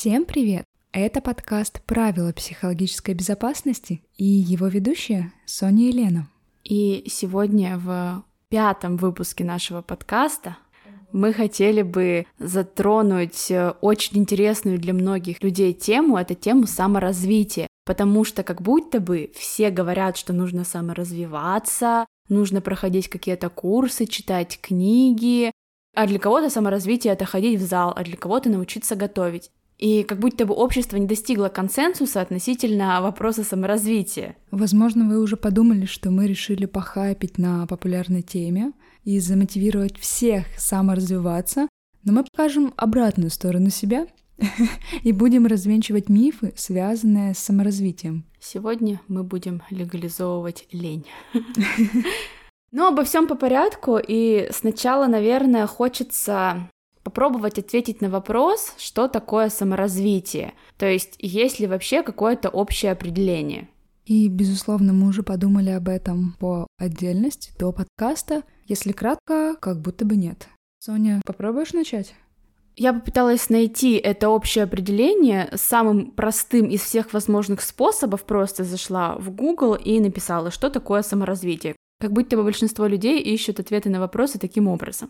Всем привет! Это подкаст «Правила психологической безопасности» и его ведущая Соня Елена. И сегодня в пятом выпуске нашего подкаста мы хотели бы затронуть э, очень интересную для многих людей тему, это тему саморазвития, потому что как будто бы все говорят, что нужно саморазвиваться, нужно проходить какие-то курсы, читать книги, а для кого-то саморазвитие — это ходить в зал, а для кого-то научиться готовить. И как будто бы общество не достигло консенсуса относительно вопроса саморазвития. Возможно, вы уже подумали, что мы решили похайпить на популярной теме и замотивировать всех саморазвиваться, но мы покажем обратную сторону себя и будем развенчивать мифы, связанные с саморазвитием. Сегодня мы будем легализовывать лень. Но ну, обо всем по порядку, и сначала, наверное, хочется попробовать ответить на вопрос, что такое саморазвитие, то есть есть ли вообще какое-то общее определение. И, безусловно, мы уже подумали об этом по отдельности до подкаста. Если кратко, как будто бы нет. Соня, попробуешь начать? Я попыталась найти это общее определение самым простым из всех возможных способов, просто зашла в Google и написала, что такое саморазвитие. Как будто бы большинство людей ищут ответы на вопросы таким образом.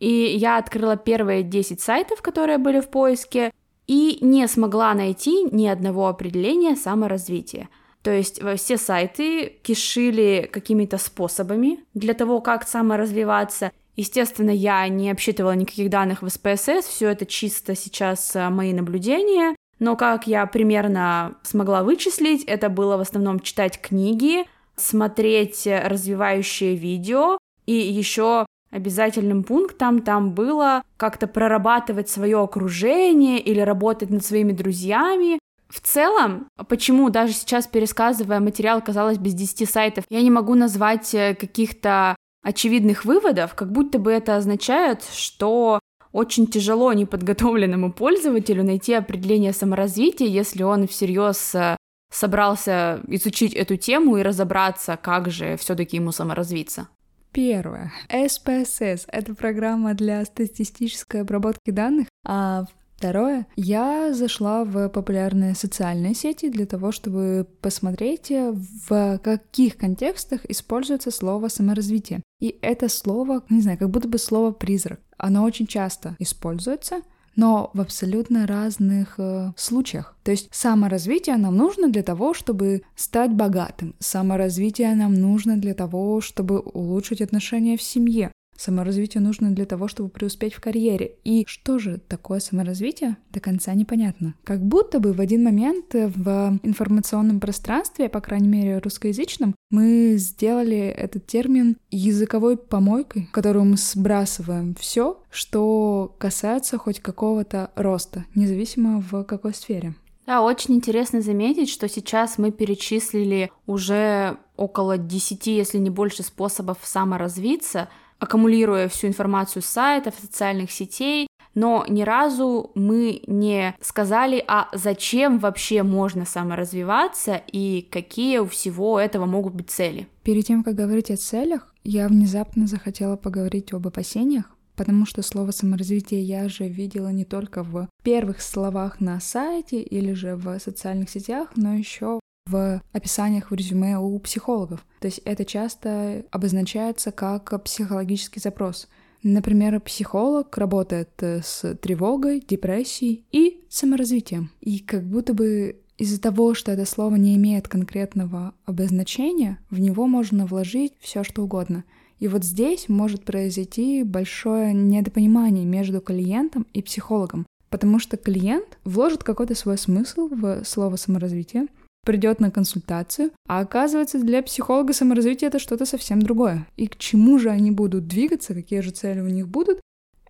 И я открыла первые 10 сайтов, которые были в поиске, и не смогла найти ни одного определения саморазвития. То есть все сайты кишили какими-то способами для того, как саморазвиваться. Естественно, я не обсчитывала никаких данных в СПСС, все это чисто сейчас э, мои наблюдения. Но как я примерно смогла вычислить, это было в основном читать книги, смотреть развивающие видео и еще обязательным пунктом там было как-то прорабатывать свое окружение или работать над своими друзьями. В целом, почему даже сейчас, пересказывая материал, казалось, без 10 сайтов, я не могу назвать э, каких-то очевидных выводов, как будто бы это означает, что очень тяжело неподготовленному пользователю найти определение саморазвития, если он всерьез э, собрался изучить эту тему и разобраться, как же все-таки ему саморазвиться. Первое. SPSS — это программа для статистической обработки данных, а Второе, я зашла в популярные социальные сети для того, чтобы посмотреть, в каких контекстах используется слово саморазвитие. И это слово, не знаю, как будто бы слово призрак. Оно очень часто используется, но в абсолютно разных э, случаях. То есть саморазвитие нам нужно для того, чтобы стать богатым. Саморазвитие нам нужно для того, чтобы улучшить отношения в семье. Саморазвитие нужно для того, чтобы преуспеть в карьере. И что же такое саморазвитие, до конца непонятно. Как будто бы в один момент в информационном пространстве, по крайней мере русскоязычном, мы сделали этот термин языковой помойкой, в которую мы сбрасываем все, что касается хоть какого-то роста, независимо в какой сфере. Да, очень интересно заметить, что сейчас мы перечислили уже около 10, если не больше способов саморазвиться, аккумулируя всю информацию с сайтов, социальных сетей, но ни разу мы не сказали, а зачем вообще можно саморазвиваться и какие у всего этого могут быть цели. Перед тем, как говорить о целях, я внезапно захотела поговорить об опасениях, потому что слово саморазвитие я же видела не только в первых словах на сайте или же в социальных сетях, но еще в описаниях в резюме у психологов. То есть это часто обозначается как психологический запрос. Например, психолог работает э, с тревогой, депрессией и саморазвитием. И как будто бы из-за того, что это слово не имеет конкретного обозначения, в него можно вложить все что угодно. И вот здесь может произойти большое недопонимание между клиентом и психологом, потому что клиент вложит какой-то свой смысл в слово саморазвитие, придет на консультацию, а оказывается для психолога саморазвитие это что-то совсем другое. И к чему же они будут двигаться, какие же цели у них будут,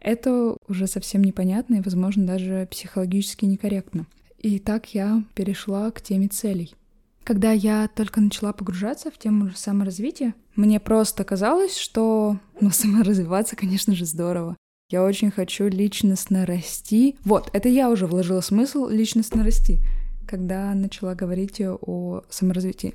это уже совсем непонятно и, возможно, даже психологически некорректно. И так я перешла к теме целей. Когда я только начала погружаться в тему саморазвития, мне просто казалось, что ну, саморазвиваться, конечно же, здорово. Я очень хочу личностно расти. Вот, это я уже вложила смысл личностно расти когда начала говорить о саморазвитии.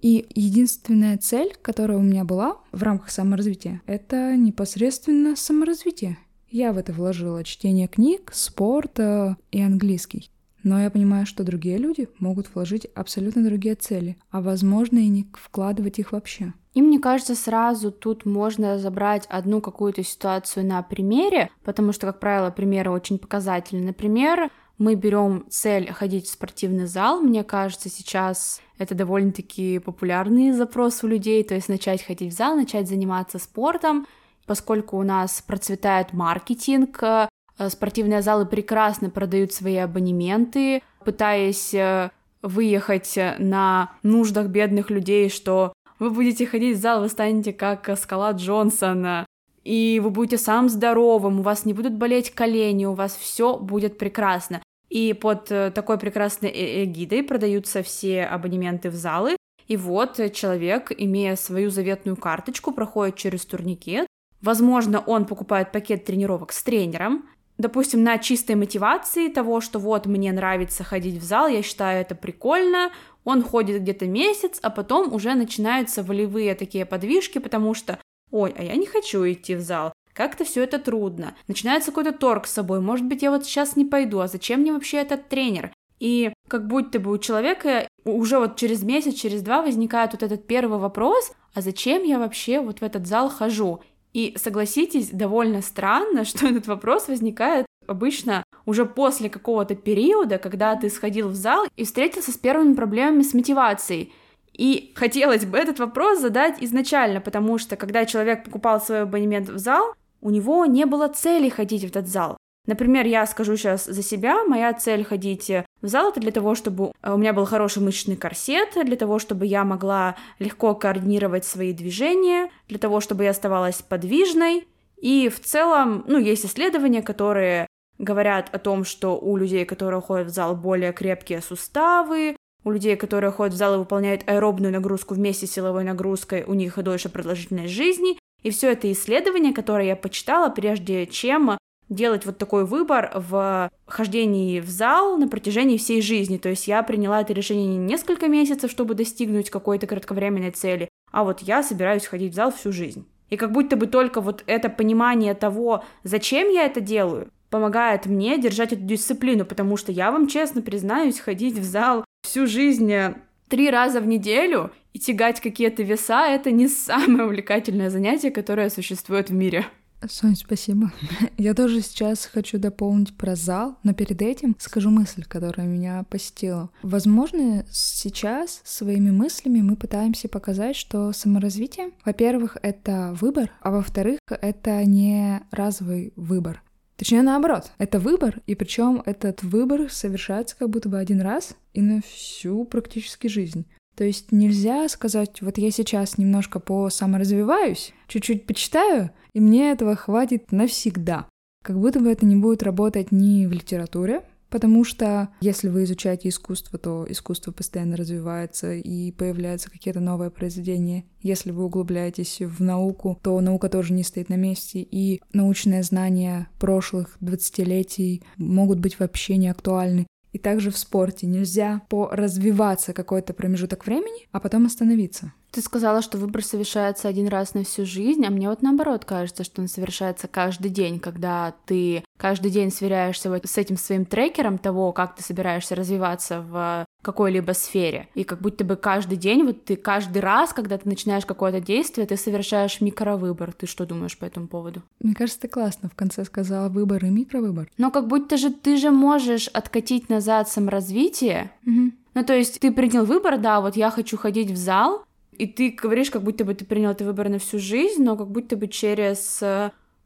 И единственная цель, которая у меня была в рамках саморазвития, это непосредственно саморазвитие. Я в это вложила чтение книг, спорт и английский. Но я понимаю, что другие люди могут вложить абсолютно другие цели, а возможно и не вкладывать их вообще. И мне кажется, сразу тут можно забрать одну какую-то ситуацию на примере, потому что, как правило, примеры очень показательны. Например, мы берем цель ходить в спортивный зал. Мне кажется, сейчас это довольно-таки популярный запрос у людей, то есть начать ходить в зал, начать заниматься спортом, поскольку у нас процветает маркетинг, э, спортивные залы прекрасно продают свои абонементы, пытаясь э, выехать на нуждах бедных людей, что вы будете ходить в зал, вы станете как Скала Джонсона, и вы будете сам здоровым, у вас не будут болеть колени, у вас все будет прекрасно. И под э, такой прекрасной э, эгидой продаются все абонементы в залы. И вот человек, имея свою заветную карточку, проходит через турникет. Возможно, он покупает пакет тренировок с тренером, допустим, на чистой мотивации того, что вот мне нравится ходить в зал, я считаю это прикольно, он ходит где-то месяц, а потом уже начинаются волевые такие подвижки, потому что, ой, а я не хочу идти в зал, как-то все это трудно. Начинается какой-то торг с собой. Может быть, я вот сейчас не пойду, а зачем мне вообще этот тренер? И как будто бы у человека уже вот через месяц, через два возникает вот этот первый вопрос, а зачем я вообще вот в этот зал хожу? И согласитесь, довольно странно, что этот вопрос возникает обычно уже после какого-то периода, когда ты сходил в зал и встретился с первыми проблемами с мотивацией. И хотелось бы этот вопрос задать изначально, потому что когда человек покупал свой абонемент в зал, у него не было цели ходить в этот зал. Например, я скажу сейчас за себя, моя цель ходить в зал это для того, чтобы э, у меня был хороший мышечный корсет, для того, чтобы я могла легко координировать свои движения, для того, чтобы я оставалась подвижной. И в целом, ну, есть исследования, которые говорят о том, что у людей, которые ходят в зал, более крепкие суставы, у людей, которые ходят в зал и выполняют аэробную нагрузку вместе с силовой нагрузкой, у них и дольше продолжительность жизни. И все это исследование, которое я почитала, прежде чем делать вот такой выбор в хождении в зал на протяжении всей жизни. То есть я приняла это решение не несколько месяцев, чтобы достигнуть какой-то кратковременной цели, а вот я собираюсь ходить в зал всю жизнь. И как будто бы только вот это понимание того, зачем я это делаю, помогает мне держать эту дисциплину, потому что я вам честно признаюсь, ходить в зал всю жизнь э, три раза в неделю и тягать какие-то веса — это не самое увлекательное занятие, которое существует в мире. Сонь, спасибо. Я тоже сейчас хочу дополнить про зал, но перед этим скажу мысль, которая меня посетила. Возможно, сейчас своими мыслями мы пытаемся показать, что саморазвитие, во-первых, это выбор, а во-вторых, это не разовый выбор. Точнее, наоборот, это выбор, и причем этот выбор совершается как будто бы один раз и на всю практически жизнь. То есть нельзя сказать, вот я сейчас немножко по саморазвиваюсь, чуть-чуть почитаю, и мне этого хватит навсегда. Как будто бы это не будет работать ни в литературе, Потому что если вы изучаете искусство, то искусство постоянно развивается и появляются какие-то новые произведения. Если вы углубляетесь в науку, то наука тоже не стоит на месте, и научные знания прошлых 20-летий могут быть вообще не актуальны. И также в спорте нельзя поразвиваться какой-то промежуток времени, а потом остановиться. Ты сказала, что выбор совершается один раз на всю жизнь, а мне вот наоборот кажется, что он совершается каждый день, когда ты каждый день сверяешься вот с этим своим трекером того, как ты собираешься развиваться в какой-либо сфере. И как будто бы каждый день, вот ты каждый раз, когда ты начинаешь какое-то действие, ты совершаешь микровыбор. Ты что думаешь по этому поводу? Мне кажется, ты классно в конце сказала выбор и микровыбор. Но как будто же ты же можешь откатить назад саморазвитие. Угу. Ну, то есть ты принял выбор, да, вот я хочу ходить в зал, и ты говоришь, как будто бы ты принял этот выбор на всю жизнь, но как будто бы через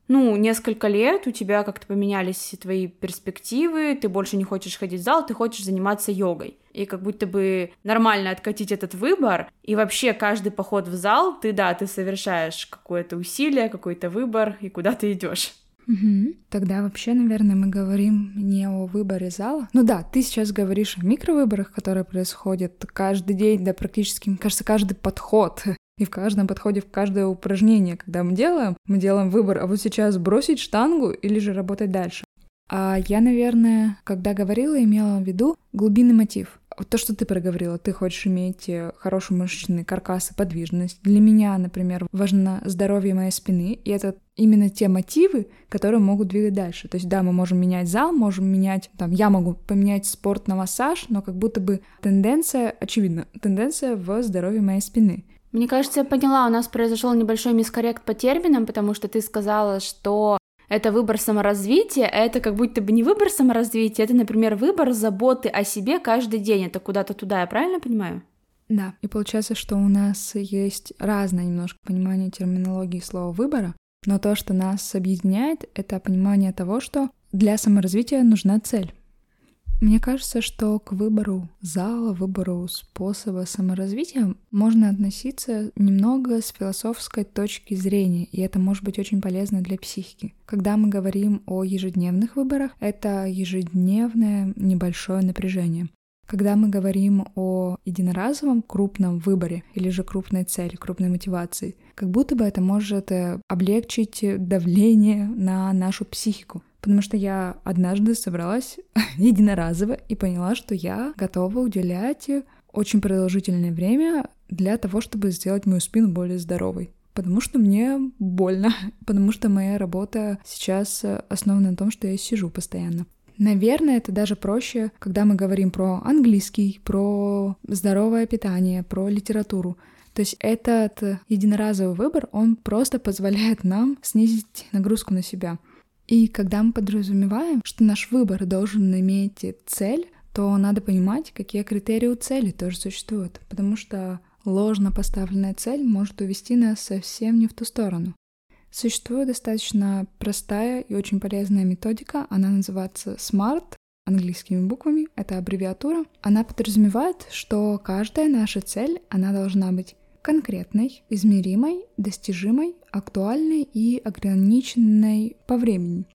ну, несколько лет у тебя как-то поменялись твои перспективы, ты больше не хочешь ходить в зал, ты хочешь заниматься йогой. И как будто бы нормально откатить этот выбор, и вообще каждый поход в зал, ты, да, ты совершаешь какое-то усилие, какой-то выбор, и куда ты идешь. Угу. Тогда вообще, наверное, мы говорим не о выборе зала. Ну да, ты сейчас говоришь о микровыборах, которые происходят каждый день, да практически, мне кажется, каждый подход. И в каждом подходе, в каждое упражнение, когда мы делаем, мы делаем выбор, а вот сейчас бросить штангу или же работать дальше. А я, наверное, когда говорила, имела в виду глубинный мотив. То, что ты проговорила, ты хочешь иметь э, хороший мышечный каркас и подвижность. Для меня, например, важно здоровье моей спины, и это именно те мотивы, которые могут двигать дальше. То есть, да, мы можем менять зал, можем менять, там, я могу поменять спорт на массаж, но как будто бы тенденция, очевидно, тенденция в здоровье моей спины. Мне кажется, я поняла, у нас произошел небольшой мискоррект по терминам, потому что ты сказала, что это выбор саморазвития, а это как будто бы не выбор саморазвития, это, например, выбор заботы о себе каждый день, это куда-то туда, я правильно понимаю? Да, и получается, что у нас есть разное немножко понимание терминологии слова выбора, но то, что нас объединяет, это понимание того, что для саморазвития нужна цель. Мне кажется, что к выбору зала, выбору способа саморазвития можно относиться немного с философской точки зрения, и это может быть очень полезно для психики. Когда мы говорим о ежедневных выборах, это ежедневное небольшое напряжение. Когда мы говорим о единоразовом крупном выборе или же крупной цели, крупной мотивации, как будто бы это может э, облегчить давление на нашу психику. Потому что я однажды собралась единоразово и поняла, что я готова уделять очень продолжительное время для того, чтобы сделать мою спину более здоровой. Потому что мне больно, потому что моя работа сейчас основана на том, что я сижу постоянно. Наверное, это даже проще, когда мы говорим про английский, про здоровое питание, про литературу. То есть этот единоразовый выбор, он просто позволяет нам снизить нагрузку на себя. И когда мы подразумеваем, что наш выбор должен иметь цель, то надо понимать, какие критерии у цели тоже существуют, потому что ложно поставленная цель может увести нас совсем не в ту сторону. Существует достаточно простая и очень полезная методика, она называется SMART, английскими буквами, это аббревиатура. Она подразумевает, что каждая наша цель, она должна быть конкретной, измеримой, достижимой, актуальной и ограниченной по времени.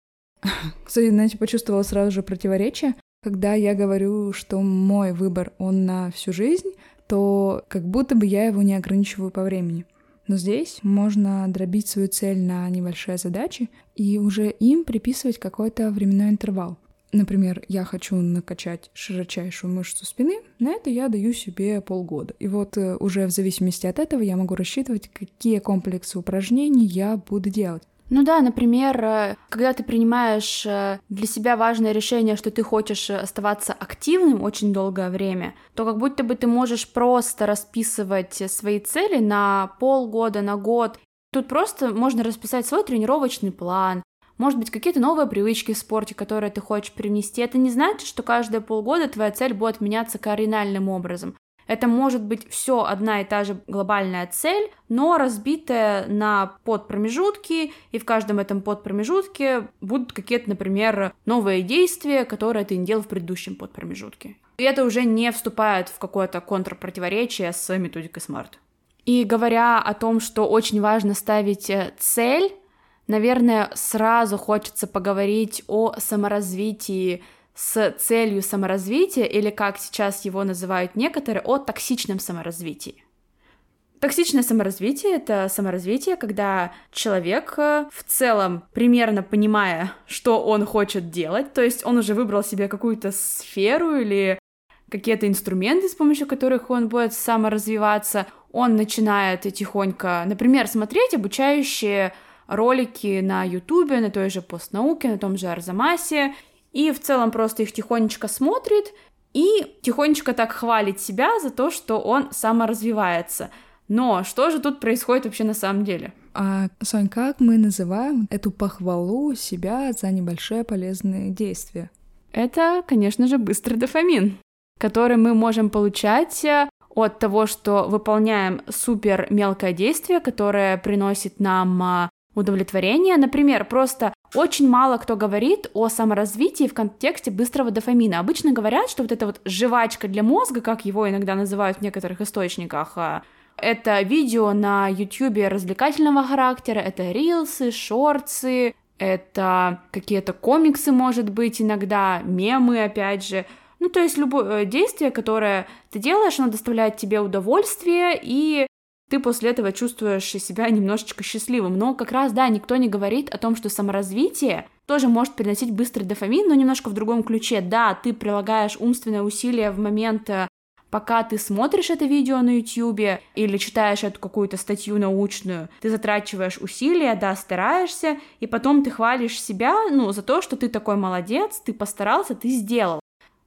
Кстати, знаете, почувствовала сразу же противоречие. Когда я говорю, что мой выбор, он на всю жизнь, то как будто бы я его не ограничиваю по времени. Но здесь можно дробить свою цель на небольшие задачи и уже им приписывать какой-то временной интервал. Например, я хочу накачать широчайшую мышцу спины, на это я даю себе полгода. И вот э, уже в зависимости от этого я могу рассчитывать, какие комплексы упражнений я буду делать. Ну да, например, э, когда ты принимаешь э, для себя важное решение, что ты хочешь оставаться активным очень долгое время, то как будто бы ты можешь просто расписывать свои цели на полгода, на год. Тут просто можно расписать свой тренировочный план, может быть, какие-то новые привычки в спорте, которые ты хочешь привнести. Это не значит, что каждые полгода твоя цель будет меняться кардинальным образом. Это может быть все одна и та же глобальная цель, но разбитая на подпромежутки, и в каждом этом подпромежутке будут какие-то, например, новые действия, которые ты не делал в предыдущем подпромежутке. И это уже не вступает в какое-то контрпротиворечие с методикой SMART. И говоря о том, что очень важно ставить э, цель, Наверное, сразу хочется поговорить о саморазвитии с целью саморазвития, или как сейчас его называют некоторые, о токсичном саморазвитии. Токсичное саморазвитие — это саморазвитие, когда человек э, в целом, примерно понимая, что он хочет делать, то есть он уже выбрал себе какую-то сферу или какие-то инструменты, с помощью которых он будет саморазвиваться, он начинает тихонько, например, смотреть обучающие ролики на Ютубе, на той же постнауке, на том же Арзамасе, и в целом просто их тихонечко смотрит и тихонечко так хвалит себя за то, что он саморазвивается. Но что же тут происходит вообще на самом деле? А, Сонь, как мы называем эту похвалу себя за небольшое полезное действие? Это, конечно же, быстрый дофамин, который мы можем получать э, от того, что выполняем супер мелкое действие, которое приносит нам а, удовлетворения. Например, просто очень мало кто говорит о саморазвитии в контексте быстрого дофамина. Обычно говорят, что вот эта вот жвачка для мозга, как его иногда называют в некоторых источниках, а, это видео на YouTube развлекательного характера, это рилсы, шорцы, это какие-то комиксы, может быть, иногда, мемы, опять же. Ну, то есть любое э, действие, которое ты делаешь, оно доставляет тебе удовольствие, и ты после этого чувствуешь себя немножечко счастливым. Но как раз, да, никто не говорит о том, что саморазвитие тоже может приносить быстрый дофамин, но немножко в другом ключе. Да, ты прилагаешь умственное усилие в момент э, пока ты смотришь это видео на YouTube или читаешь эту какую-то статью научную, ты затрачиваешь усилия, да, стараешься, и потом ты хвалишь себя, ну, за то, что ты такой молодец, ты постарался, ты сделал.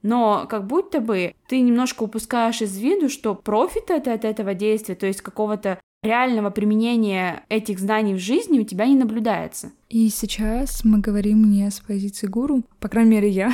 Но как будто бы ты немножко упускаешь из виду, что профит это от этого действия, то есть какого-то реального применения этих знаний в жизни у тебя не наблюдается. И сейчас мы говорим не с позиции гуру, по крайней мере я,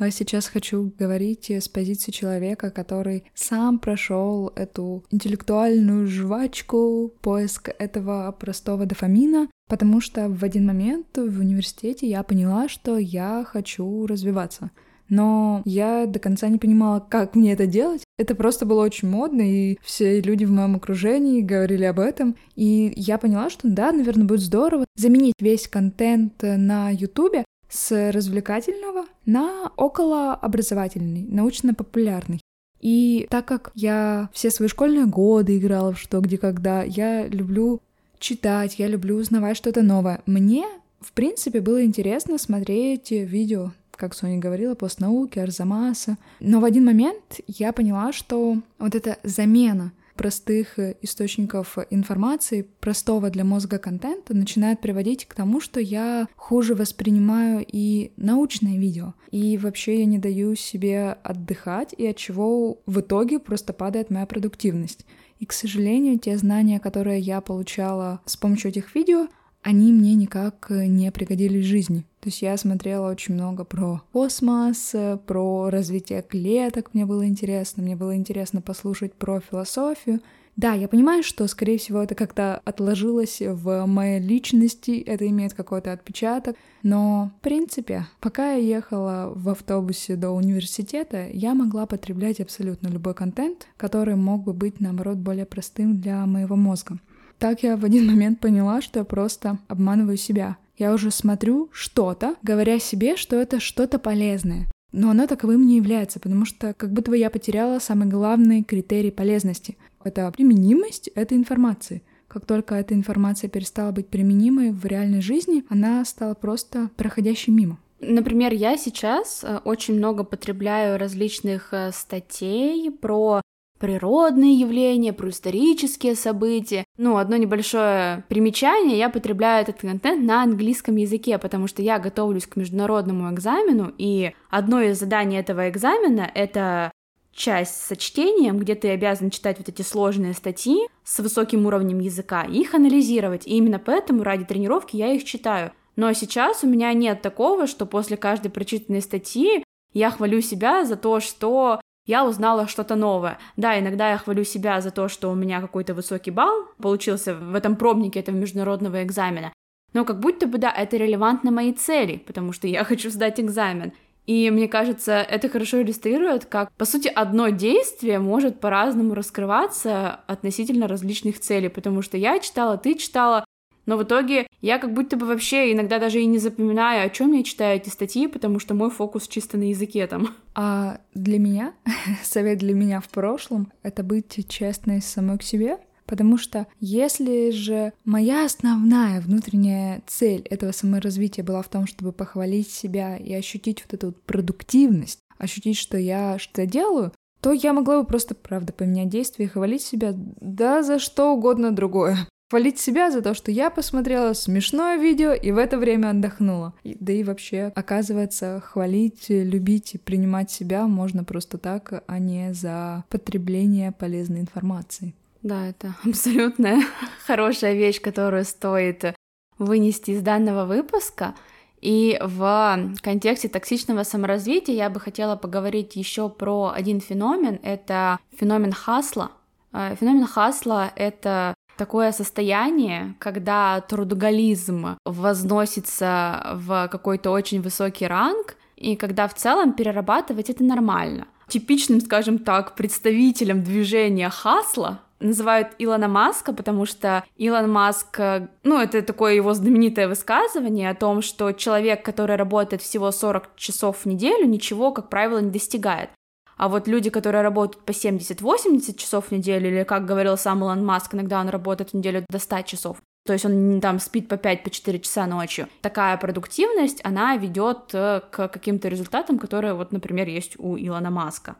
сейчас хочу говорить с позиции человека, который сам прошел эту интеллектуальную жвачку, поиск этого простого дофамина, потому что в один момент в университете я поняла, что я хочу развиваться. Но я до конца не понимала, как мне это делать. Это просто было очень модно, и все люди в моем окружении говорили об этом. И я поняла, что да, наверное, будет здорово заменить весь контент на Ютубе с развлекательного на околообразовательный, научно-популярный. И так как я все свои школьные годы играла в что, где, когда, я люблю читать, я люблю узнавать что-то новое. Мне, в принципе, было интересно смотреть видео, как Соня говорила, постнауки, Арзамаса. Но в один момент я поняла, что вот эта замена простых э, источников информации, простого для мозга контента, начинает приводить к тому, что я хуже воспринимаю и научное видео. И вообще я не даю себе отдыхать, и от чего в итоге просто падает моя продуктивность. И, к сожалению, те знания, которые я получала с помощью этих видео, они мне никак э, не пригодились в жизни. То есть я смотрела очень много про космос, про развитие клеток, мне было интересно, мне было интересно послушать про философию. Да, я понимаю, что, скорее всего, это как-то отложилось в моей личности, это имеет какой-то отпечаток, но, в принципе, пока я ехала в автобусе до университета, я могла потреблять абсолютно любой контент, который мог бы быть, наоборот, более простым для моего мозга. Так я в один момент поняла, что я просто обманываю себя. Я уже смотрю что-то, говоря себе, что это что-то полезное. Но оно таковым не является, потому что как будто бы я потеряла самый главный критерий полезности. Это применимость этой информации. Как только эта информация перестала быть применимой в реальной жизни, она стала просто проходящей мимо. Например, я сейчас э, очень много потребляю различных э, статей про природные явления, про исторические события. Ну, одно небольшое примечание, я потребляю этот контент на английском языке, потому что я готовлюсь к международному экзамену, и одно из заданий этого экзамена — это часть со чтением, где ты обязан читать вот эти сложные статьи с высоким уровнем языка их анализировать. И именно поэтому ради тренировки я их читаю. Но сейчас у меня нет такого, что после каждой прочитанной статьи я хвалю себя за то, что я узнала что-то новое. Да, иногда я хвалю себя за то, что у меня какой-то высокий балл получился в этом пробнике этого международного экзамена, но как будто бы, да, это релевантно моей цели, потому что я хочу сдать экзамен. И мне кажется, это хорошо иллюстрирует, как, по сути, одно действие может по-разному раскрываться относительно различных целей, потому что я читала, ты читала, но в итоге я как будто бы вообще иногда даже и не запоминаю, о чем я читаю эти статьи, потому что мой фокус чисто на языке там. А для меня, совет для меня в прошлом, это быть честной самой к себе, Потому что если же моя основная внутренняя цель этого саморазвития была в том, чтобы похвалить себя и ощутить вот эту вот продуктивность, ощутить, что я что-то делаю, то я могла бы просто, правда, поменять действия и хвалить себя да за что угодно другое. Хвалить себя за то, что я посмотрела смешное видео и в это время отдохнула. И, да и вообще, оказывается, хвалить, любить и принимать себя можно просто так, а не за потребление полезной информации. Да, это абсолютно хорошая вещь, которую стоит вынести из данного выпуска. И в контексте токсичного саморазвития я бы хотела поговорить еще про один феномен. Это феномен хасла. Э, феномен хасла — это такое состояние, когда трудоголизм возносится в какой-то очень высокий ранг, и когда в целом перерабатывать это нормально. Типичным, скажем так, представителем движения хасла называют Илона Маска, потому что Илон Маск, ну, это такое его знаменитое высказывание о том, что человек, который работает всего 40 часов в неделю, ничего, как правило, не достигает. А вот люди, которые работают по 70-80 часов в неделю, или, как говорил сам Илон Маск, иногда он работает в неделю до 100 часов, то есть он там спит по 5-4 по часа ночью. Такая продуктивность, она ведет э, к каким-то результатам, которые вот, например, есть у Илона Маска.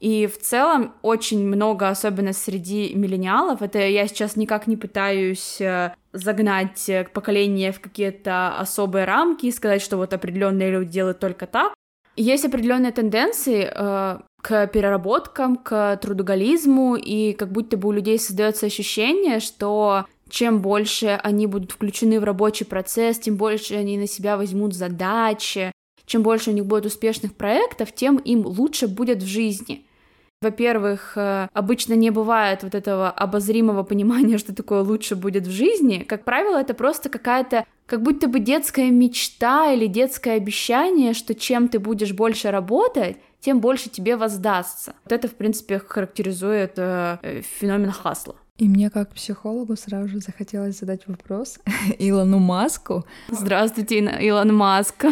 И в целом очень много, особенно среди миллениалов, это я сейчас никак не пытаюсь э, загнать э, поколение в какие-то особые рамки и сказать, что вот определенные люди делают только так. Есть определенные тенденции э, к переработкам, к трудоголизму, и как будто бы у людей создается ощущение, что чем больше они будут включены в рабочий процесс, тем больше они на себя возьмут задачи, чем больше у них будет успешных проектов, тем им лучше будет в жизни. Во-первых, э, обычно не бывает вот этого обозримого понимания, что такое лучше будет в жизни. Как правило, это просто какая-то как будто бы детская мечта или детское обещание, что чем ты будешь больше работать, тем больше тебе воздастся. Вот это, в принципе, характеризует э, э феномен хасла. И мне как психологу сразу же захотелось задать вопрос Илону Маску. Здравствуйте, Илон Маск.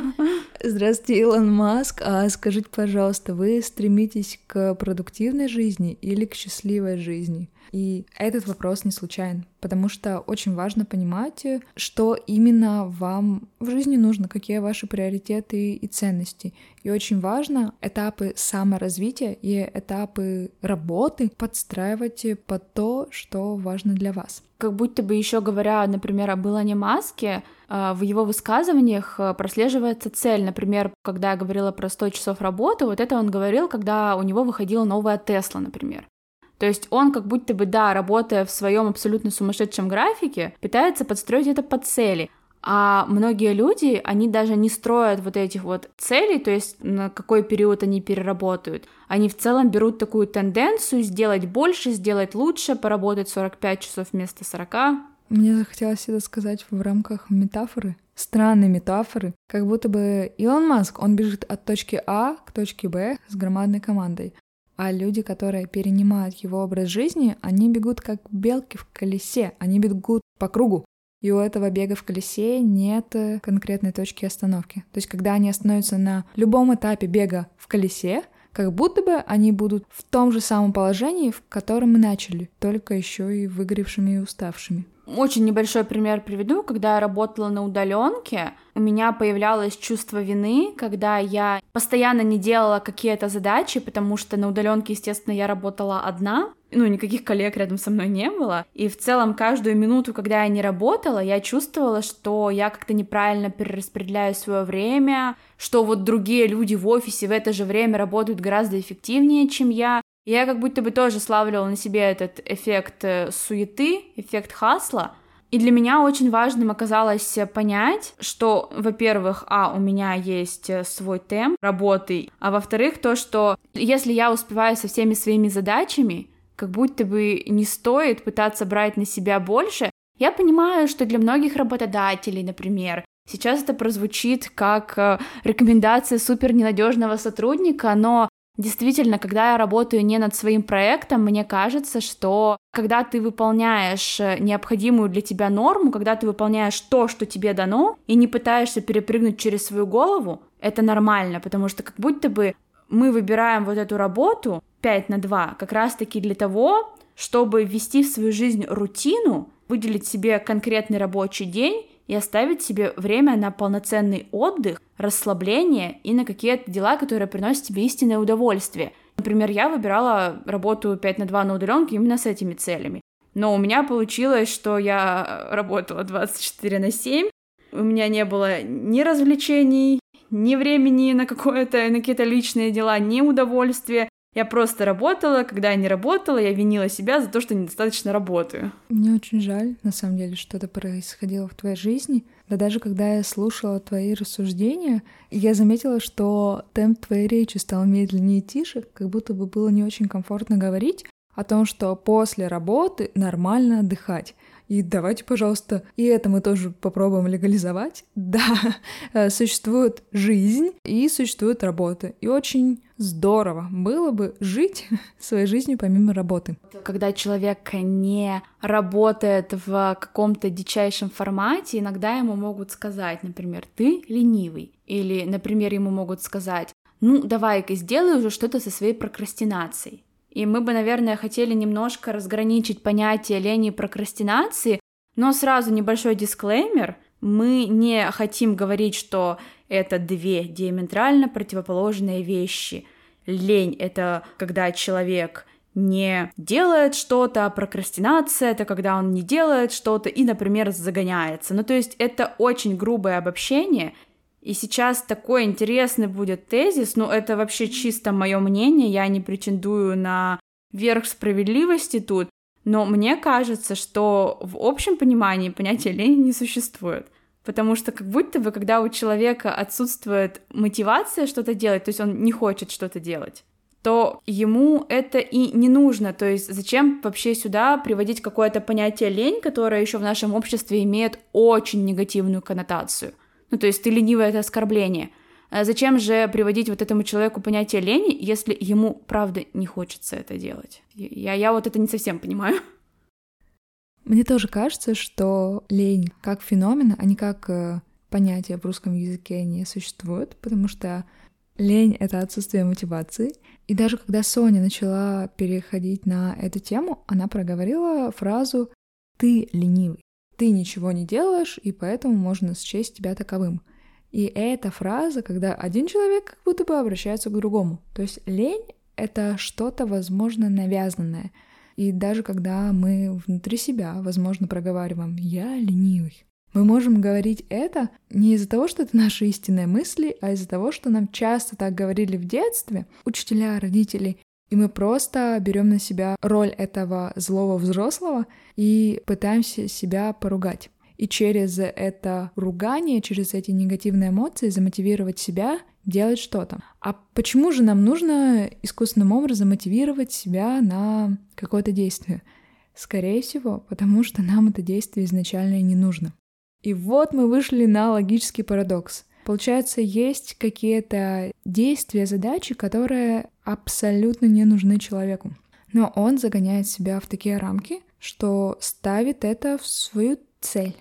Здравствуйте, Илон Маск. А скажите, пожалуйста, вы стремитесь к продуктивной жизни или к счастливой жизни? И этот вопрос не случайен, потому что очень важно понимать, что именно вам в жизни нужно, какие ваши приоритеты и ценности. И очень важно этапы саморазвития и этапы работы подстраивать под то, что важно для вас. Как будто бы еще говоря, например, об Илоне Маске, э, в его высказываниях э, прослеживается цель. Например, когда я говорила про 100 часов работы, вот это он говорил, когда у него выходила новая Тесла, например. То есть он как будто бы, да, работая в своем абсолютно сумасшедшем графике, пытается подстроить это под цели. А многие люди, они даже не строят вот этих вот целей, то есть на какой период они переработают. Они в целом берут такую тенденцию сделать больше, сделать лучше, поработать 45 часов вместо 40. Мне захотелось это сказать в рамках метафоры, странной метафоры, как будто бы Илон Маск, он бежит от точки А к точке Б с громадной командой, а люди, которые перенимают его образ жизни, они бегут как белки в колесе, они бегут по кругу. И у этого бега в колесе нет конкретной точки остановки. То есть, когда они остановятся на любом этапе бега в колесе, как будто бы они будут в том же самом положении, в котором мы начали, только еще и выгоревшими и уставшими. Очень небольшой пример приведу. Когда я работала на удаленке, у меня появлялось чувство вины, когда я постоянно не делала какие-то задачи, потому что на удаленке, естественно, я работала одна, ну, никаких коллег рядом со мной не было. И в целом каждую минуту, когда я не работала, я чувствовала, что я как-то неправильно перераспределяю свое время, что вот другие люди в офисе в это же время работают гораздо эффективнее, чем я. Я как будто бы тоже славливала на себе этот эффект э, суеты, эффект хасла. И для меня очень важным оказалось понять, что, во-первых, а, у меня есть э, свой темп работы, а во-вторых, то, что если я успеваю со всеми своими задачами, как будто бы не стоит пытаться брать на себя больше. Я понимаю, что для многих работодателей, например, сейчас это прозвучит как э, рекомендация супер ненадежного сотрудника, но Действительно, когда я работаю не над своим проектом, мне кажется, что когда ты выполняешь э, необходимую для тебя норму, когда ты выполняешь то, что тебе дано, и не пытаешься перепрыгнуть через свою голову, это нормально, потому что как будто бы мы выбираем вот эту работу 5 на 2 как раз-таки для того, чтобы ввести в свою жизнь рутину, выделить себе конкретный рабочий день и оставить себе время на полноценный отдых, расслабление и на какие-то дела, которые приносят тебе истинное удовольствие. Например, я выбирала работу 5 на 2 на удаленке именно с этими целями. Но у меня получилось, что я работала 24 на 7, у меня не было ни развлечений, ни времени на какое-то, на какие-то личные дела, ни удовольствия. Я просто работала, когда я не работала, я винила себя за то, что недостаточно работаю. Мне очень жаль, на самом деле, что это происходило в твоей жизни. Да даже когда я слушала твои рассуждения, я заметила, что темп твоей речи стал медленнее и тише, как будто бы было не очень комфортно говорить о том, что после работы нормально отдыхать. И давайте, пожалуйста, и это мы тоже попробуем легализовать. Да, э, существует жизнь и существует работа. И очень здорово было бы жить своей жизнью помимо работы. Когда человек не работает в каком-то дичайшем формате, иногда ему могут сказать, например, ты ленивый. Или, например, ему могут сказать, ну, давай-ка сделай уже что-то со своей прокрастинацией. И мы бы, наверное, хотели немножко разграничить понятие лени и прокрастинации, но сразу небольшой дисклеймер. Мы не хотим говорить, что это две диаметрально противоположные вещи. Лень — это когда человек не делает что-то, а прокрастинация — это когда он не делает что-то и, например, загоняется. Ну, то есть это очень грубое обобщение, и сейчас такой интересный будет тезис, ну, это вообще чисто мое мнение, я не претендую на верх справедливости тут, но мне кажется, что в общем понимании понятия лени не существует. Потому что как будто бы, когда у человека отсутствует мотивация что-то делать, то есть он не хочет что-то делать, то ему это и не нужно. То есть зачем вообще сюда приводить какое-то понятие лень, которое еще в нашем обществе имеет очень негативную коннотацию? Ну, то есть ты ленивый — это оскорбление. А зачем же приводить вот этому человеку понятие лени, если ему, правда, не хочется это делать? Я, я вот это не совсем понимаю. Мне тоже кажется, что лень как феномен, а не как э, понятие в русском языке не существует, потому что лень — это отсутствие мотивации. И даже когда Соня начала переходить на эту тему, она проговорила фразу «ты ленивый». Ты ничего не делаешь, и поэтому можно счесть тебя таковым. И эта фраза, когда один человек как будто бы обращается к другому. То есть лень — это что-то, возможно, навязанное — и даже когда мы внутри себя, возможно, проговариваем «я ленивый», мы можем говорить это не из-за того, что это наши истинные мысли, а из-за того, что нам часто так говорили в детстве, учителя, родители, и мы просто берем на себя роль этого злого взрослого и пытаемся себя поругать. И через это ругание, через эти негативные эмоции замотивировать себя делать что-то. А почему же нам нужно искусственным образом мотивировать себя на какое-то действие? Скорее всего, потому что нам это действие изначально не нужно. И вот мы вышли на логический парадокс. Получается, есть какие-то действия, задачи, которые абсолютно не нужны человеку. Но он загоняет себя в такие рамки, что ставит это в свою цель.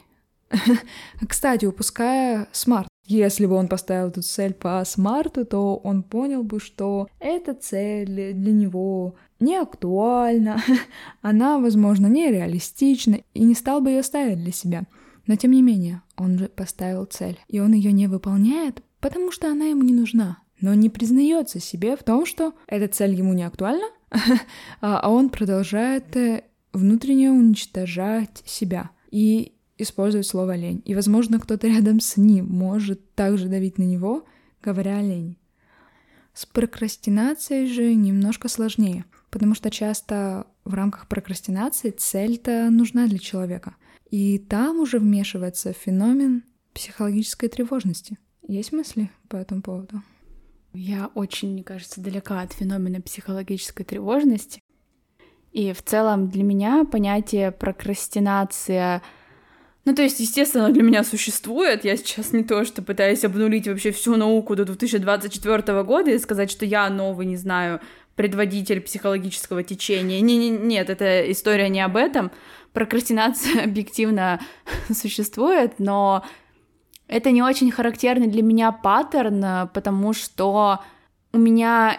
Кстати, упуская смарт. Если бы он поставил эту цель по смарту, то он понял бы, что эта цель для него не актуальна, она, возможно, нереалистична, и не стал бы ее ставить для себя. Но тем не менее, он же поставил цель, и он ее не выполняет, потому что она ему не нужна. Но не признается себе в том, что эта цель ему не актуальна, а, а он продолжает э, внутренне уничтожать себя. И использовать слово лень. И, возможно, кто-то рядом с ним может также давить на него, говоря лень. С прокрастинацией же немножко сложнее, потому что часто в рамках прокрастинации цель-то нужна для человека. И там уже вмешивается феномен психологической тревожности. Есть мысли по этому поводу? Я очень, мне кажется, далека от феномена психологической тревожности. И в целом для меня понятие прокрастинация ну, то есть, естественно, для меня существует. Я сейчас не то, что пытаюсь обнулить вообще всю науку до 2024 года и сказать, что я новый, не знаю, предводитель психологического течения. Не, не, нет, эта история не об этом. Прокрастинация объективно существует, но это не очень характерный для меня паттерн, потому что у меня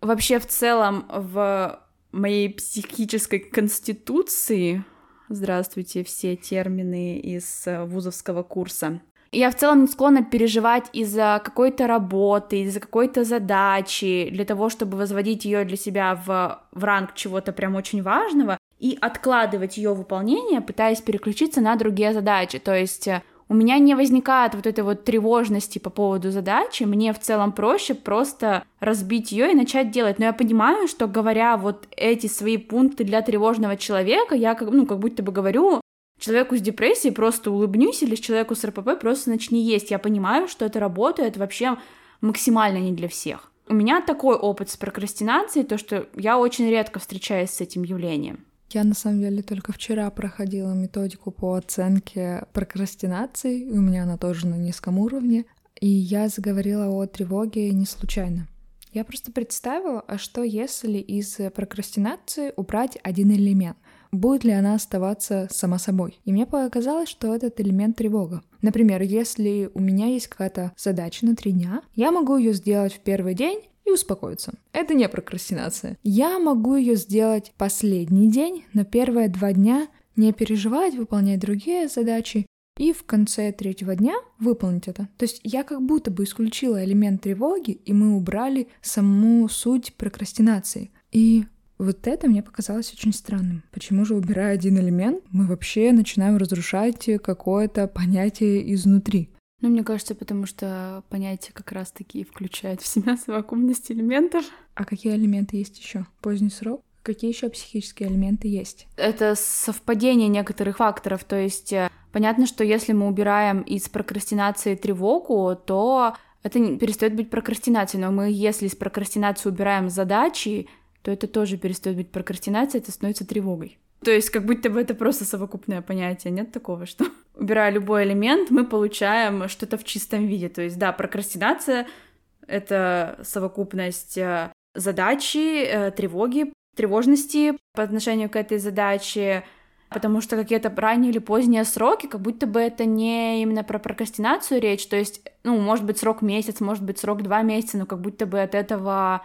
вообще в целом в моей психической конституции Здравствуйте, все термины из э, вузовского курса. Я в целом не склонна переживать из-за какой-то работы, из-за какой-то задачи, для того, чтобы возводить ее для себя в, в ранг чего-то прям очень важного и откладывать ее выполнение, пытаясь переключиться на другие задачи. То есть э, у меня не возникает вот этой вот тревожности по поводу задачи, мне в целом проще просто разбить ее и начать делать. Но я понимаю, что говоря вот эти свои пункты для тревожного человека, я как, ну, как будто бы говорю человеку с депрессией просто улыбнись или человеку с РПП просто начни есть. Я понимаю, что это работает вообще максимально не для всех. У меня такой опыт с прокрастинацией, то что я очень редко встречаюсь с этим явлением. Я на самом деле только вчера проходила методику по оценке прокрастинации, у меня она тоже на низком уровне, и я заговорила о тревоге не случайно. Я просто представила, а что если из прокрастинации убрать один элемент? будет ли она оставаться сама собой. И мне показалось, что этот элемент тревога. Например, если у меня есть какая-то задача на три дня, я могу ее сделать в первый день и успокоиться. Это не прокрастинация. Я могу ее сделать последний день, но первые два дня не переживать, выполнять другие задачи и в конце третьего дня выполнить это. То есть я как будто бы исключила элемент тревоги, и мы убрали саму суть прокрастинации. И вот это мне показалось очень странным. Почему же, убирая один элемент, мы вообще начинаем разрушать какое-то понятие изнутри? Ну, мне кажется, потому что понятие как раз-таки включает в себя совокупность элементов. А какие элементы есть еще? Поздний срок? Какие еще психические элементы есть? Это совпадение некоторых факторов. То есть э, понятно, что если мы убираем из прокрастинации тревогу, то это перестает быть прокрастинацией. Но мы, если из прокрастинации убираем задачи, то это тоже перестает быть прокрастинацией, это становится тревогой. То есть как будто бы это просто совокупное понятие. Нет такого, что убирая любой элемент, мы получаем что-то в чистом виде. То есть да, прокрастинация — это совокупность э, задачи, э, тревоги, тревожности по отношению к этой задаче, потому что какие-то ранние или поздние сроки, как будто бы это не именно про прокрастинацию речь, то есть, ну, может быть, срок месяц, может быть, срок два месяца, но как будто бы от этого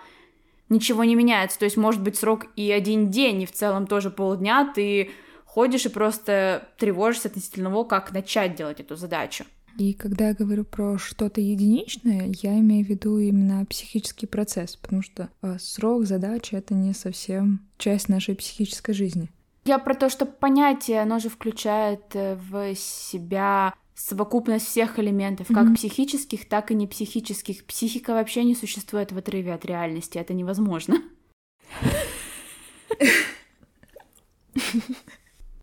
ничего не меняется, то есть, может быть, срок и один день, и в целом тоже полдня ты ходишь и просто тревожишься относительно того, как начать делать эту задачу. И когда я говорю про что-то единичное, я имею в виду именно психический процесс, потому что э, срок, задача — это не совсем часть нашей психической жизни. Я про то, что понятие, оно же включает э, в себя совокупность всех элементов, mm-hmm. как психических, так и не психических. Психика вообще не существует в отрыве от реальности, это невозможно.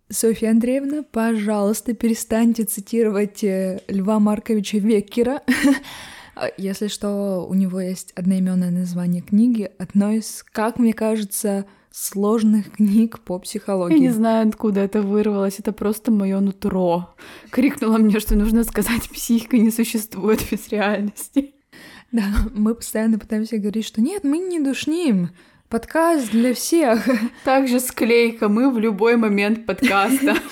Софья Андреевна, пожалуйста, перестаньте цитировать э, Льва Марковича Веккера. Если что, у него есть одноименное название книги, одной из, как мне кажется, сложных книг по психологии. Я не знаю, откуда это вырвалось, это просто мое нутро. Крикнула мне, что нужно сказать, психика не существует без реальности. Да, мы постоянно пытаемся говорить, что нет, мы не душним, Подкаст для всех. Также склейка. Мы в любой момент подкаста.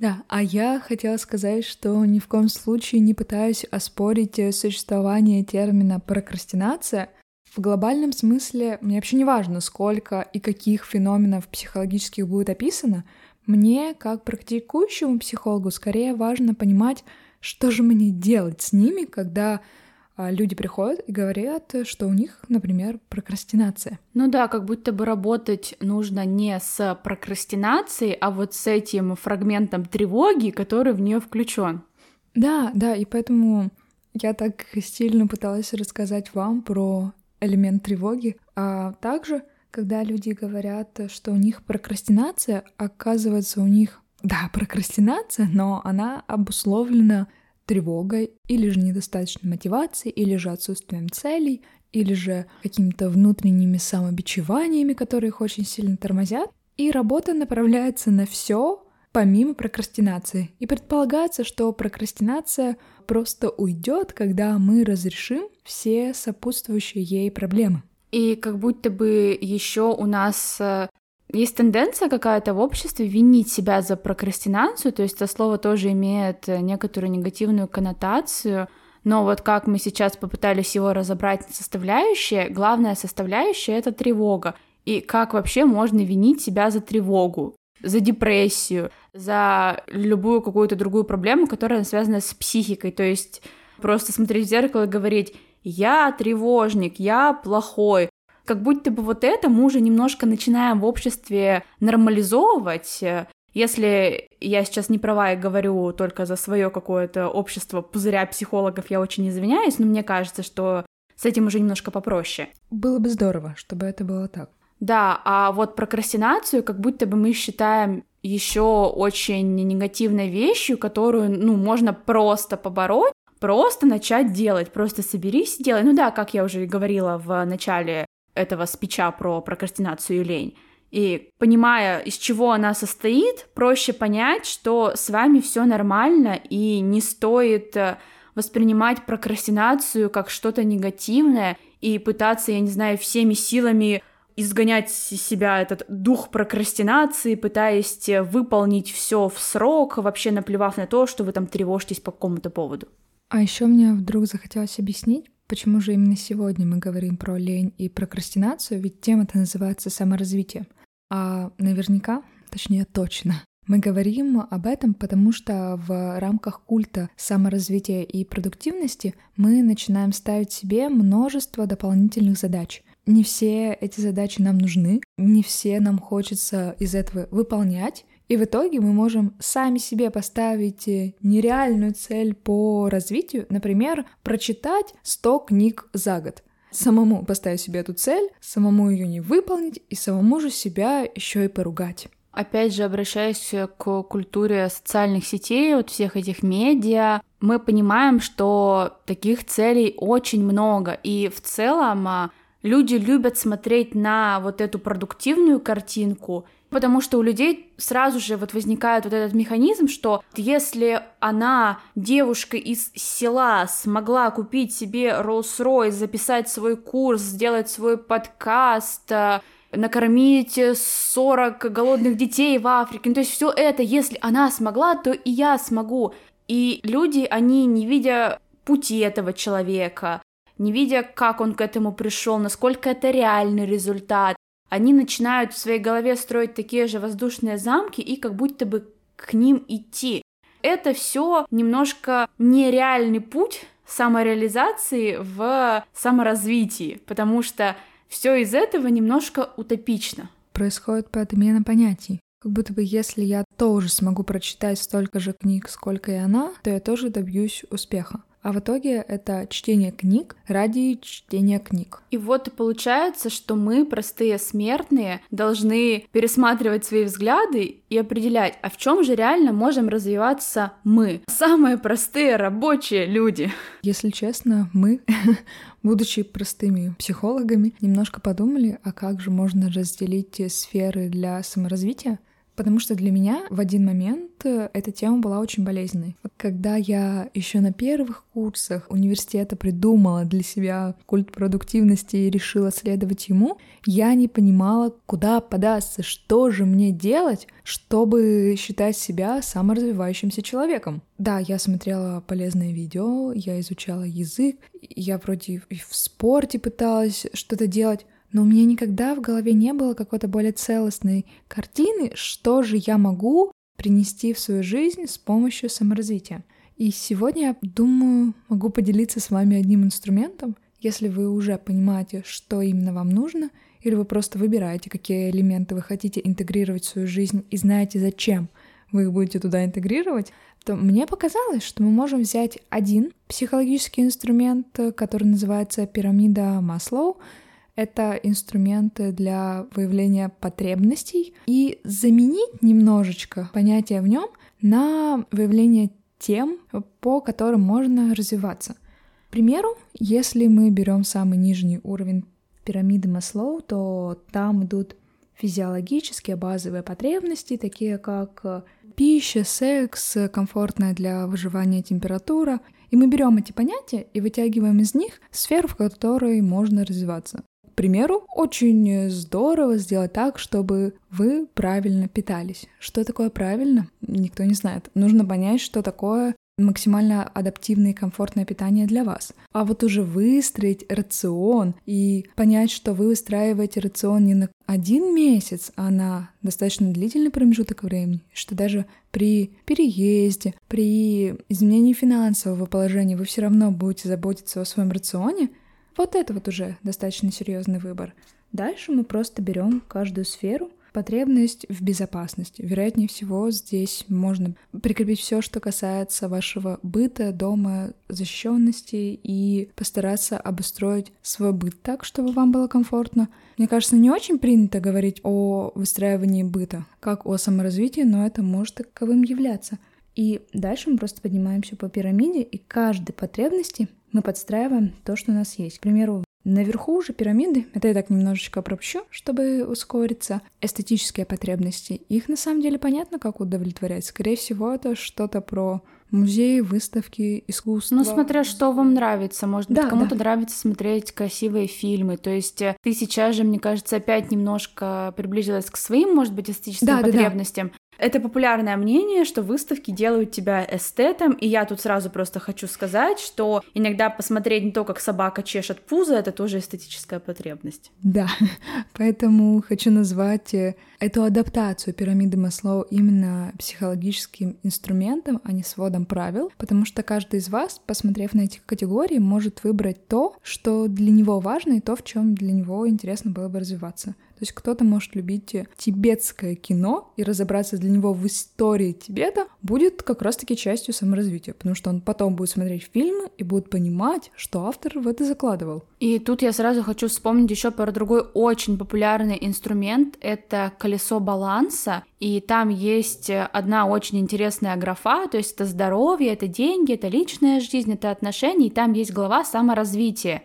Да, а я хотела сказать, что ни в коем случае не пытаюсь оспорить существование термина прокрастинация. В глобальном смысле мне вообще не важно, сколько и каких феноменов психологических будет описано. Мне, как практикующему психологу, скорее важно понимать, что же мне делать с ними, когда а люди приходят и говорят, что у них, например, прокрастинация. Ну да, как будто бы работать нужно не с прокрастинацией, а вот с этим фрагментом тревоги, который в нее включен. Да, да, и поэтому я так стильно пыталась рассказать вам про элемент тревоги. А также, когда люди говорят, что у них прокрастинация, оказывается, у них, да, прокрастинация, но она обусловлена тревогой, или же недостаточной мотивацией, или же отсутствием целей, или же какими-то внутренними самобичеваниями, которые их очень сильно тормозят. И работа направляется на все помимо прокрастинации. И предполагается, что прокрастинация просто уйдет, когда мы разрешим все сопутствующие ей проблемы. И как будто бы еще у нас э, есть тенденция какая-то в обществе винить себя за прокрастинацию, то есть это слово тоже имеет э, некоторую негативную коннотацию, но вот как мы сейчас попытались его разобрать на составляющие, главная составляющая — это тревога. И как вообще можно винить себя за тревогу, за депрессию, за любую какую-то другую проблему, которая связана с психикой, то есть просто смотреть в зеркало и говорить «я тревожник, я плохой», как будто бы вот это мы уже немножко начинаем в обществе нормализовывать. Если я сейчас не права и говорю только за свое какое-то общество пузыря психологов, я очень извиняюсь, но мне кажется, что с этим уже немножко попроще. Было бы здорово, чтобы это было так. Да, а вот прокрастинацию как будто бы мы считаем еще очень негативной вещью, которую, ну, можно просто побороть, просто начать делать, просто соберись и делай. Ну да, как я уже говорила в начале этого спича про прокрастинацию и лень. И понимая, из чего она состоит, проще понять, что с вами все нормально и не стоит э, воспринимать прокрастинацию как что-то негативное и пытаться, я не знаю, всеми силами изгонять из себя этот дух прокрастинации, пытаясь выполнить все в срок, вообще наплевав на то, что вы там тревожитесь по какому-то поводу. А еще мне вдруг захотелось объяснить, почему же именно сегодня мы говорим про лень и прокрастинацию, ведь тема-то называется саморазвитие. А наверняка, точнее точно, мы говорим об этом, потому что в рамках культа саморазвития и продуктивности мы начинаем ставить себе множество дополнительных задач. Не все эти задачи нам нужны, не все нам хочется из этого выполнять, и в итоге мы можем сами себе поставить нереальную цель по развитию, например, прочитать 100 книг за год. Самому поставить себе эту цель, самому ее не выполнить и самому же себя еще и поругать. Опять же, обращаясь к культуре социальных сетей, вот всех этих медиа, мы понимаем, что таких целей очень много, и в целом а, люди любят смотреть на вот эту продуктивную картинку, потому что у людей сразу же вот возникает вот этот механизм, что если она, девушка из села, смогла купить себе Rolls-Royce, записать свой курс, сделать свой подкаст, а, накормить 40 голодных детей в Африке. Ну, то есть все это, если она смогла, то и я смогу. И люди, они, не видя пути этого человека, не видя, как он к этому пришел, насколько это реальный результат, они начинают в своей голове строить такие же воздушные замки и как будто бы к ним идти. Это все немножко нереальный путь самореализации в саморазвитии, потому что все из этого немножко утопично. Происходит подмена понятий. Как будто бы если я тоже смогу прочитать столько же книг, сколько и она, то я тоже добьюсь успеха. А в итоге это чтение книг ради чтения книг. И вот и получается, что мы, простые смертные, должны пересматривать свои взгляды и определять, а в чем же реально можем развиваться мы. Самые простые рабочие люди. Если честно, мы, будучи простыми психологами, немножко подумали, а как же можно разделить сферы для саморазвития потому что для меня в один момент э, эта тема была очень болезненной. Когда я еще на первых курсах университета придумала для себя культ продуктивности и решила следовать ему, я не понимала, куда податься, что же мне делать, чтобы считать себя саморазвивающимся человеком. Да, я смотрела полезное видео, я изучала язык, я вроде и в спорте пыталась что-то делать, но у меня никогда в голове не было какой-то более целостной картины, что же я могу принести в свою жизнь с помощью саморазвития. И сегодня я думаю, могу поделиться с вами одним инструментом, если вы уже понимаете, что именно вам нужно, или вы просто выбираете, какие элементы вы хотите интегрировать в свою жизнь и знаете, зачем вы их будете туда интегрировать, то мне показалось, что мы можем взять один психологический инструмент, который называется пирамида Маслоу, это инструменты для выявления потребностей и заменить немножечко понятие в нем на выявление тем, по которым можно развиваться. К примеру, если мы берем самый нижний уровень пирамиды Маслоу, то там идут физиологические базовые потребности, такие как пища, секс, комфортная для выживания температура. И мы берем эти понятия и вытягиваем из них сферу, в которой можно развиваться примеру, очень здорово сделать так, чтобы вы правильно питались. Что такое правильно? Никто не знает. Нужно понять, что такое максимально адаптивное и комфортное питание для вас. А вот уже выстроить рацион и понять, что вы выстраиваете рацион не на один месяц, а на достаточно длительный промежуток времени, что даже при переезде, при изменении финансового положения вы все равно будете заботиться о своем рационе, вот это вот уже достаточно серьезный выбор. Дальше мы просто берем каждую сферу, потребность в безопасности. Вероятнее всего, здесь можно прикрепить все, что касается вашего быта, дома, защищенности и постараться обустроить свой быт так, чтобы вам было комфортно. Мне кажется, не очень принято говорить о выстраивании быта, как о саморазвитии, но это может таковым являться. И дальше мы просто поднимаемся по пирамиде, и каждой потребности мы подстраиваем то, что у нас есть. К примеру, Наверху уже пирамиды, это я так немножечко пропущу, чтобы ускориться, эстетические потребности. Их на самом деле понятно, как удовлетворять. Скорее всего, это что-то про музеи, выставки, искусства. Ну, смотря что вам нравится. Может быть, да, кому-то да. нравится смотреть красивые фильмы. То есть э, ты сейчас же, мне кажется, опять немножко приблизилась к своим, может быть, эстетическим да, потребностям. Да, да. Это популярное мнение, что выставки делают тебя эстетом, и я тут сразу просто хочу сказать, что иногда посмотреть не то, как собака чешет пузо, это тоже эстетическая потребность. Да, поэтому хочу назвать э, эту адаптацию пирамиды Маслоу именно психологическим инструментом, а не сводом правил, потому что каждый из вас, посмотрев на эти категории, может выбрать то, что для него важно, и то, в чем для него интересно было бы развиваться. То есть кто-то может любить тибетское кино и разобраться для него в истории Тибета будет как раз-таки частью саморазвития, потому что он потом будет смотреть фильмы и будет понимать, что автор в это закладывал. И тут я сразу хочу вспомнить еще про другой очень популярный инструмент. Это колесо баланса. И там есть одна очень интересная графа, то есть это здоровье, это деньги, это личная жизнь, это отношения, и там есть глава саморазвития.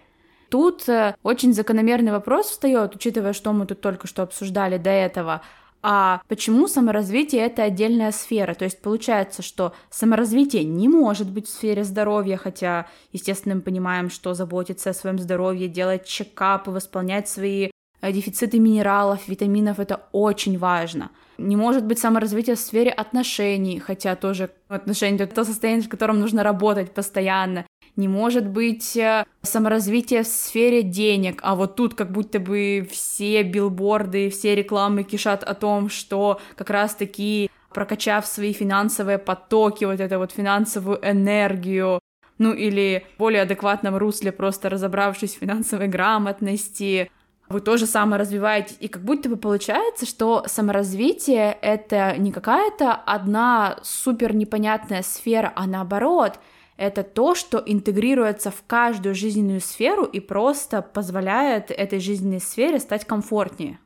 Тут э, очень закономерный вопрос встает, учитывая, что мы тут только что обсуждали до этого. А почему саморазвитие это отдельная сфера? То есть получается, что саморазвитие не может быть в сфере здоровья, хотя, естественно, мы понимаем, что заботиться о своем здоровье, делать чекапы, восполнять свои э, дефициты минералов, витаминов, это очень важно. Не может быть саморазвитие в сфере отношений, хотя тоже отношения это то состояние, в котором нужно работать постоянно не может быть э, саморазвитие в сфере денег, а вот тут как будто бы все билборды, все рекламы кишат о том, что как раз-таки прокачав свои финансовые потоки, вот эту вот финансовую энергию, ну или в более адекватном русле, просто разобравшись в финансовой грамотности, вы тоже саморазвиваетесь, и как будто бы получается, что саморазвитие — это не какая-то одна супер непонятная сфера, а наоборот — это то, что интегрируется в каждую жизненную сферу и просто позволяет этой жизненной сфере стать комфортнее.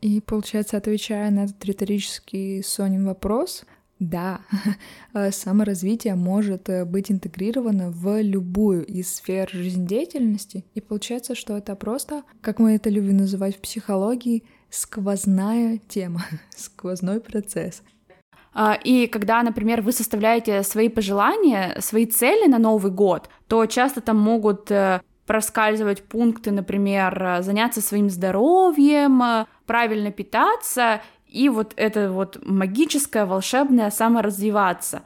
И, получается, отвечая на этот риторический Сонин вопрос, да, саморазвитие может э, быть интегрировано в любую из сфер жизнедеятельности, и получается, что это просто, как мы это любим называть в психологии, сквозная тема, сквозной процесс. А, и когда, например, вы составляете свои пожелания, свои цели на Новый год, то часто там могут э, проскальзывать пункты, например, э, заняться своим здоровьем, э, правильно питаться и вот это вот магическое, волшебное саморазвиваться.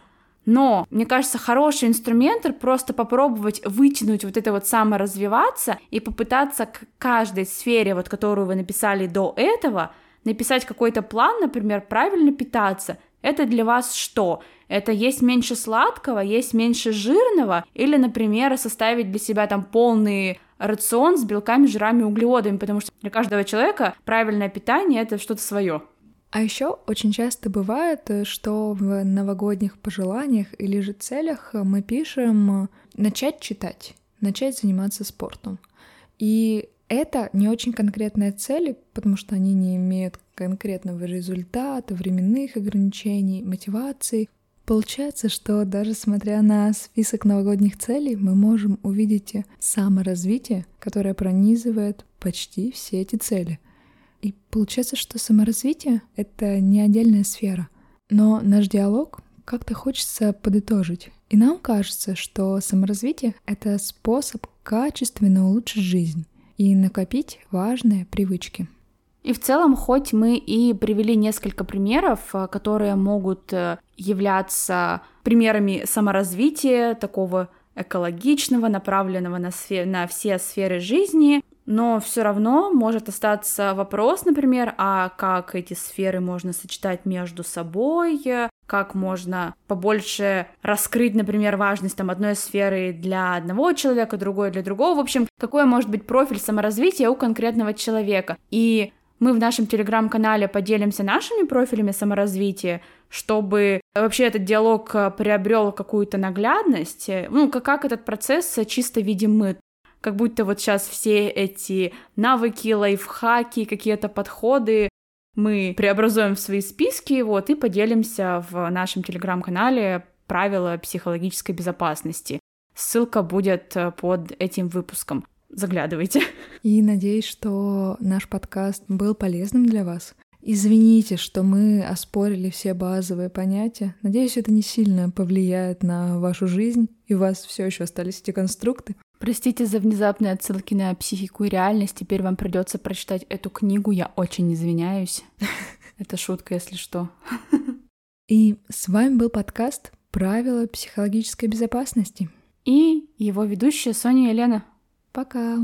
Но, мне кажется, хороший инструмент просто попробовать вытянуть вот это вот саморазвиваться и попытаться к каждой сфере, вот которую вы написали до этого, написать какой-то план, например, правильно питаться, это для вас что? Это есть меньше сладкого, есть меньше жирного, или, например, составить для себя там полный рацион с белками, жирами, углеводами, потому что для каждого человека правильное питание это что-то свое. А еще очень часто бывает, что в новогодних пожеланиях или же целях мы пишем начать читать, начать заниматься спортом. И это не очень конкретные цели, потому что они не имеют конкретного результата, временных ограничений, мотивации. Получается, что даже смотря на список новогодних целей, мы можем увидеть саморазвитие, которое пронизывает почти все эти цели. И получается, что саморазвитие — это не отдельная сфера. Но наш диалог как-то хочется подытожить. И нам кажется, что саморазвитие — это способ качественно улучшить жизнь и накопить важные привычки. И в целом, хоть мы и привели несколько примеров, э, которые могут э, являться примерами саморазвития, такого экологичного, направленного на, сфер... на все сферы жизни, но все равно может остаться вопрос, например, а как эти сферы можно сочетать между собой, как можно побольше раскрыть, например, важность там одной сферы для одного человека, другой для другого. В общем, какой может быть профиль саморазвития у конкретного человека. И мы в нашем телеграм-канале поделимся нашими профилями саморазвития, чтобы вообще этот диалог э, приобрел какую-то наглядность, ну, как, как этот процесс чисто видим мы, как будто вот сейчас все эти навыки, лайфхаки, какие-то подходы мы преобразуем в свои списки, вот, и поделимся в нашем телеграм-канале правила психологической безопасности. Ссылка будет э, под этим выпуском заглядывайте. И надеюсь, что наш подкаст был полезным для вас. Извините, что мы оспорили все базовые понятия. Надеюсь, это не сильно повлияет на вашу жизнь, и у вас все еще остались эти конструкты. Простите за внезапные отсылки на психику и реальность. Теперь вам придется прочитать эту книгу. Я очень извиняюсь. Это шутка, если что. И с вами был подкаст «Правила психологической безопасности». И его ведущая Соня Елена. Пока.